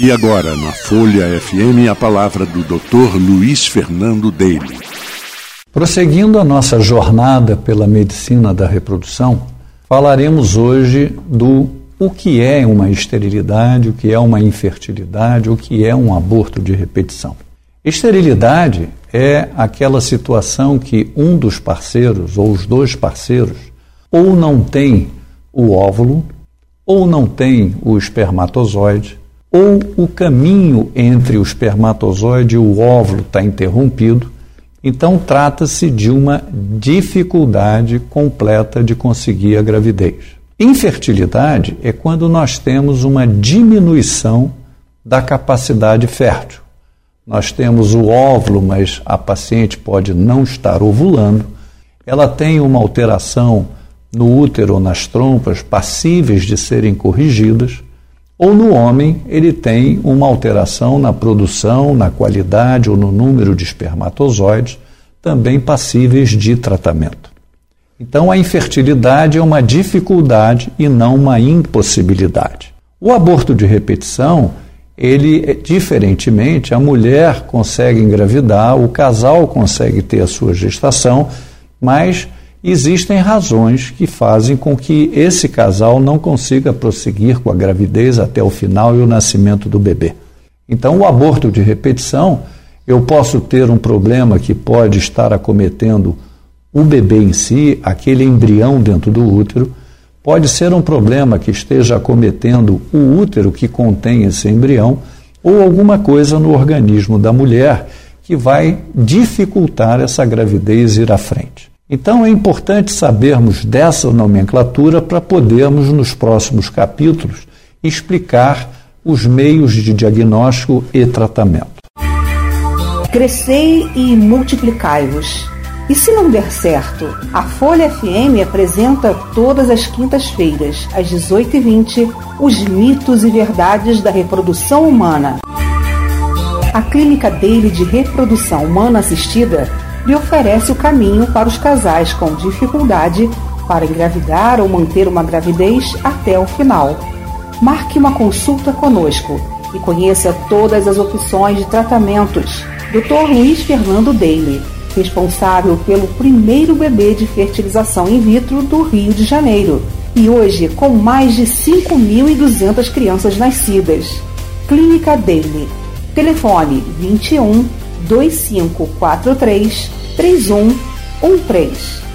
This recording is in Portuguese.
E agora, na Folha FM, a palavra do Dr. Luiz Fernando Daly. Prosseguindo a nossa jornada pela medicina da reprodução, falaremos hoje do o que é uma esterilidade, o que é uma infertilidade, o que é um aborto de repetição. Esterilidade é aquela situação que um dos parceiros ou os dois parceiros ou não tem o óvulo, ou não tem o espermatozoide, ou o caminho entre o espermatozoide e o óvulo está interrompido. Então, trata-se de uma dificuldade completa de conseguir a gravidez. Infertilidade é quando nós temos uma diminuição da capacidade fértil. Nós temos o óvulo, mas a paciente pode não estar ovulando. Ela tem uma alteração no útero ou nas trompas passíveis de serem corrigidas, ou no homem ele tem uma alteração na produção, na qualidade ou no número de espermatozoides, também passíveis de tratamento. Então, a infertilidade é uma dificuldade e não uma impossibilidade. O aborto de repetição, ele, diferentemente, a mulher consegue engravidar, o casal consegue ter a sua gestação, mas existem razões que fazem com que esse casal não consiga prosseguir com a gravidez até o final e o nascimento do bebê. Então, o aborto de repetição, eu posso ter um problema que pode estar acometendo o bebê em si, aquele embrião dentro do útero, pode ser um problema que esteja acometendo o útero que contém esse embrião ou alguma coisa no organismo da mulher que vai dificultar essa gravidez ir à frente. Então é importante sabermos dessa nomenclatura para podermos, nos próximos capítulos, explicar os meios de diagnóstico e tratamento. Crescei e multiplicai-vos e se não der certo, a Folha FM apresenta todas as quintas-feiras, às 18h20, os mitos e verdades da reprodução humana. A Clínica Daily de Reprodução Humana Assistida lhe oferece o caminho para os casais com dificuldade para engravidar ou manter uma gravidez até o final. Marque uma consulta conosco e conheça todas as opções de tratamentos. Dr. Luiz Fernando Daily responsável pelo primeiro bebê de fertilização in vitro do Rio de Janeiro. E hoje, com mais de 5.200 crianças nascidas. Clínica Daily. Telefone 21 2543 3113.